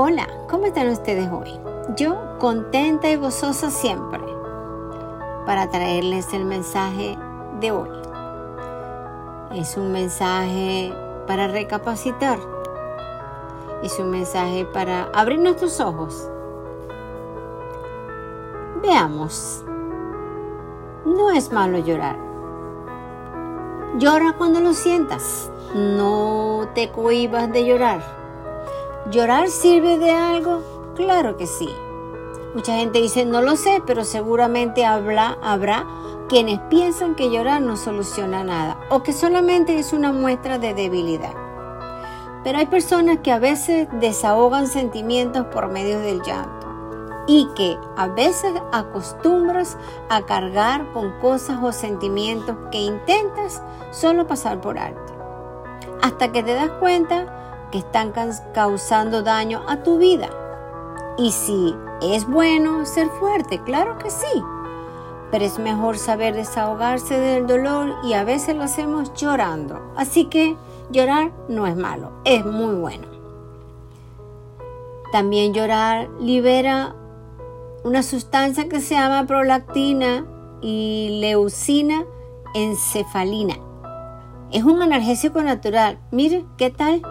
Hola, ¿cómo están ustedes hoy? Yo contenta y gozosa siempre para traerles el mensaje de hoy. Es un mensaje para recapacitar. Es un mensaje para abrir nuestros ojos. Veamos. No es malo llorar. Llora cuando lo sientas. No te cohibas de llorar ¿Llorar sirve de algo? Claro que sí. Mucha gente dice, no lo sé, pero seguramente habrá, habrá quienes piensan que llorar no soluciona nada o que solamente es una muestra de debilidad. Pero hay personas que a veces desahogan sentimientos por medio del llanto y que a veces acostumbras a cargar con cosas o sentimientos que intentas solo pasar por alto. Hasta que te das cuenta que están causando daño a tu vida. Y si es bueno ser fuerte, claro que sí. Pero es mejor saber desahogarse del dolor y a veces lo hacemos llorando. Así que llorar no es malo, es muy bueno. También llorar libera una sustancia que se llama prolactina y leucina encefalina. Es un analgésico natural. Mire, ¿qué tal?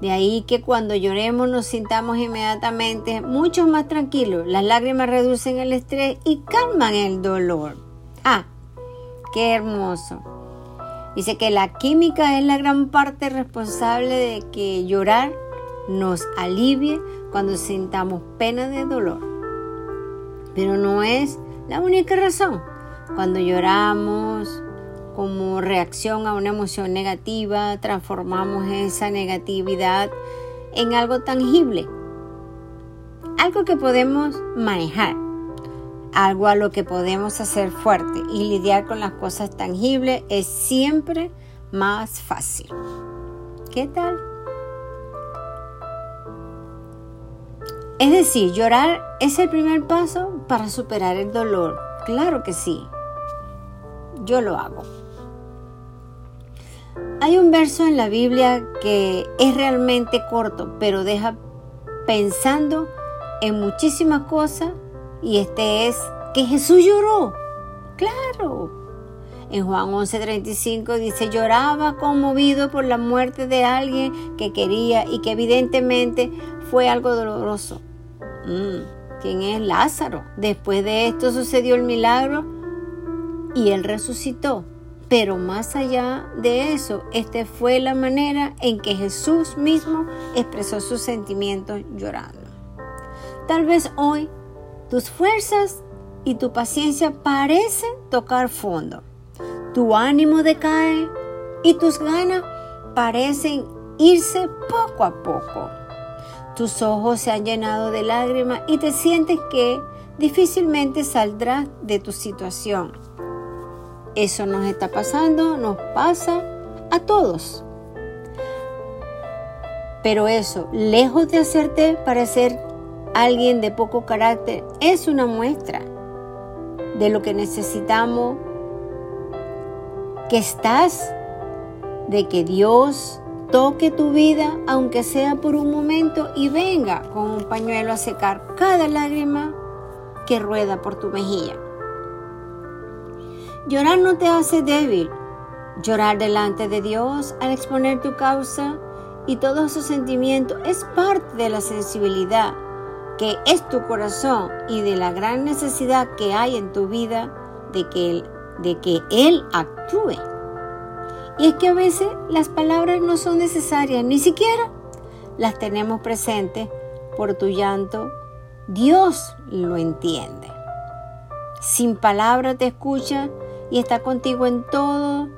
De ahí que cuando lloremos nos sintamos inmediatamente mucho más tranquilos. Las lágrimas reducen el estrés y calman el dolor. Ah, qué hermoso. Dice que la química es la gran parte responsable de que llorar nos alivie cuando sintamos pena de dolor. Pero no es la única razón. Cuando lloramos, como reacción a una emoción negativa, transformamos esa negatividad en algo tangible, algo que podemos manejar, algo a lo que podemos hacer fuerte y lidiar con las cosas tangibles es siempre más fácil. ¿Qué tal? Es decir, llorar es el primer paso para superar el dolor. Claro que sí. Yo lo hago. Hay un verso en la Biblia que es realmente corto, pero deja pensando en muchísimas cosas y este es que Jesús lloró. Claro. En Juan 11:35 dice, lloraba conmovido por la muerte de alguien que quería y que evidentemente fue algo doloroso. Mm, ¿Quién es Lázaro? Después de esto sucedió el milagro y él resucitó. Pero más allá de eso, esta fue la manera en que Jesús mismo expresó sus sentimientos llorando. Tal vez hoy tus fuerzas y tu paciencia parecen tocar fondo. Tu ánimo decae y tus ganas parecen irse poco a poco. Tus ojos se han llenado de lágrimas y te sientes que difícilmente saldrás de tu situación eso nos está pasando, nos pasa a todos. Pero eso, lejos de hacerte parecer alguien de poco carácter, es una muestra de lo que necesitamos, que estás, de que Dios toque tu vida, aunque sea por un momento, y venga con un pañuelo a secar cada lágrima que rueda por tu mejilla. Llorar no te hace débil. Llorar delante de Dios al exponer tu causa y todos esos sentimientos es parte de la sensibilidad que es tu corazón y de la gran necesidad que hay en tu vida de que Él, de que él actúe. Y es que a veces las palabras no son necesarias, ni siquiera las tenemos presentes por tu llanto. Dios lo entiende. Sin palabra te escucha y está contigo en todos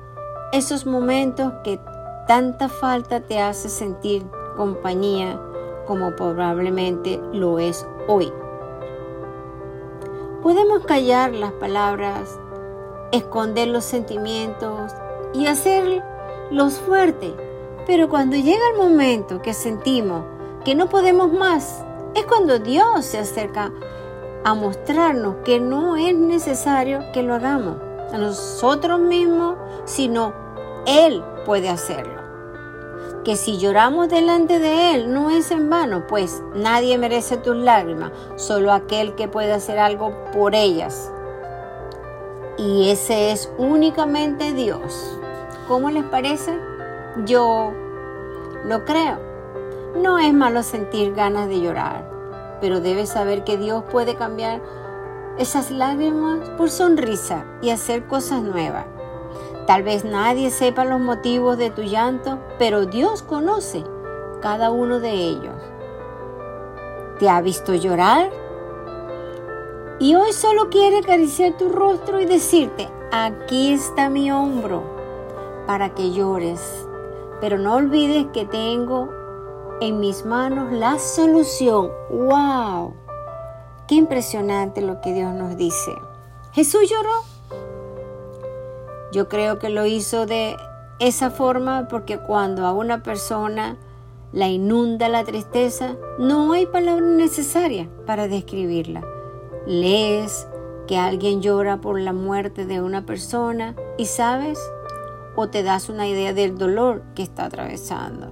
esos momentos que tanta falta te hace sentir compañía como probablemente lo es hoy. Podemos callar las palabras, esconder los sentimientos y hacerlos fuertes, pero cuando llega el momento que sentimos que no podemos más, es cuando Dios se acerca a mostrarnos que no es necesario que lo hagamos a nosotros mismos, sino Él puede hacerlo. que si lloramos delante de Él no es en vano, pues nadie merece tus lágrimas, solo aquel que puede hacer algo por ellas. Y ese es únicamente Dios. ¿Cómo les parece? Yo lo creo. No es malo sentir ganas de llorar, pero debes saber que Dios puede cambiar esas lágrimas por sonrisa y hacer cosas nuevas. Tal vez nadie sepa los motivos de tu llanto, pero Dios conoce cada uno de ellos. ¿Te ha visto llorar? Y hoy solo quiere acariciar tu rostro y decirte, aquí está mi hombro para que llores. Pero no olvides que tengo en mis manos la solución. ¡Wow! Qué impresionante lo que Dios nos dice. Jesús lloró yo creo que lo hizo de esa forma porque cuando a una persona la inunda la tristeza, no hay palabra necesaria para describirla. Lees que alguien llora por la muerte de una persona y sabes o te das una idea del dolor que está atravesando.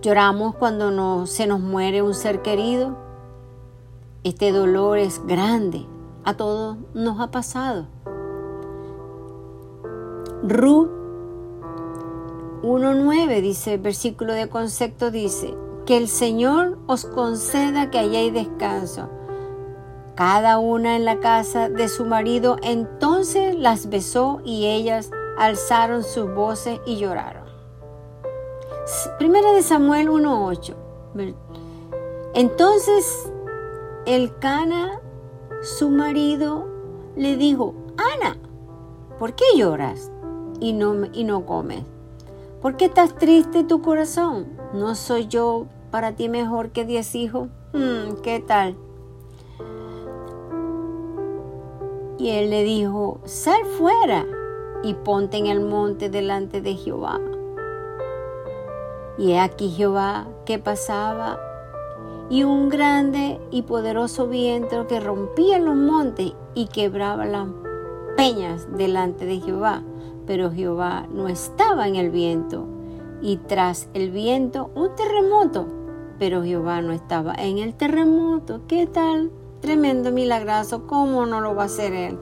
Lloramos cuando se nos muere un ser querido. Este dolor es grande. A todos nos ha pasado. Ru 1.9 dice, versículo de concepto dice, que el Señor os conceda que hayáis descanso. Cada una en la casa de su marido, entonces las besó y ellas alzaron sus voces y lloraron. Primera de Samuel 1.8. Entonces el Cana, su marido, le dijo, Ana, ¿por qué lloras? y no, y no comes? ¿Por qué estás triste tu corazón? ¿No soy yo para ti mejor que diez hijos? Hmm, ¿Qué tal? Y él le dijo, sal fuera y ponte en el monte delante de Jehová. Y aquí Jehová que pasaba y un grande y poderoso viento que rompía los montes y quebraba las peñas delante de Jehová pero Jehová no estaba en el viento, y tras el viento un terremoto, pero Jehová no estaba en el terremoto. ¿Qué tal? Tremendo milagroso, ¿cómo no lo va a hacer él?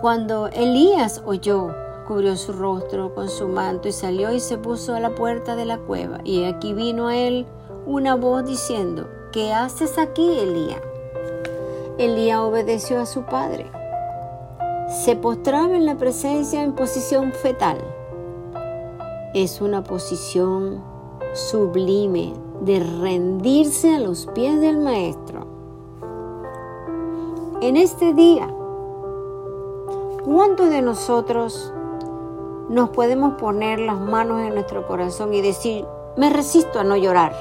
Cuando Elías oyó, cubrió su rostro con su manto y salió y se puso a la puerta de la cueva. Y aquí vino a él una voz diciendo, ¿qué haces aquí, Elías? Elías obedeció a su padre. Se postraba en la presencia en posición fetal. Es una posición sublime de rendirse a los pies del Maestro. En este día, ¿cuántos de nosotros nos podemos poner las manos en nuestro corazón y decir, me resisto a no llorar?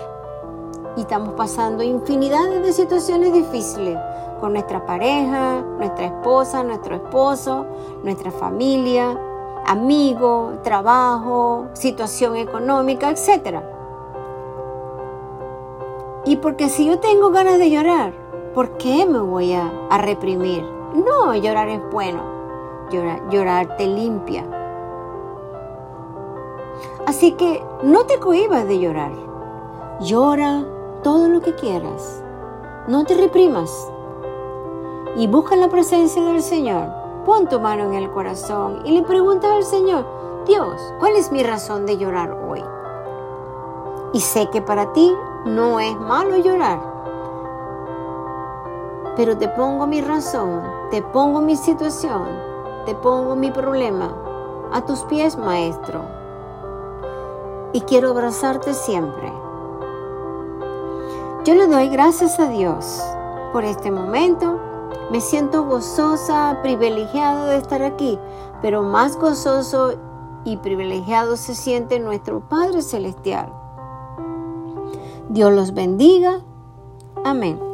Y estamos pasando infinidad de situaciones difíciles, con nuestra pareja, nuestra esposa, nuestro esposo, nuestra familia, amigo, trabajo, situación económica, etc. Y porque si yo tengo ganas de llorar, ¿por qué me voy a, reprimir? No, llorar es bueno. Llorar, llorar te limpia. Así que no te cohibas de llorar. Llora todo lo que quieras. No te reprimas y busca la presencia del Señor. Pon tu mano en el corazón y le pregunta al Señor, Dios, ¿cuál es mi razón de llorar hoy? Y sé que para ti no es malo llorar, pero te pongo mi razón, te pongo mi situación, te pongo mi problema a tus pies, Maestro. Y quiero abrazarte siempre. Yo le doy gracias a Dios por este momento me siento gozosa, privilegiado de estar aquí, pero más gozoso y privilegiado se siente nuestro Padre Celestial. Dios los bendiga. Amén.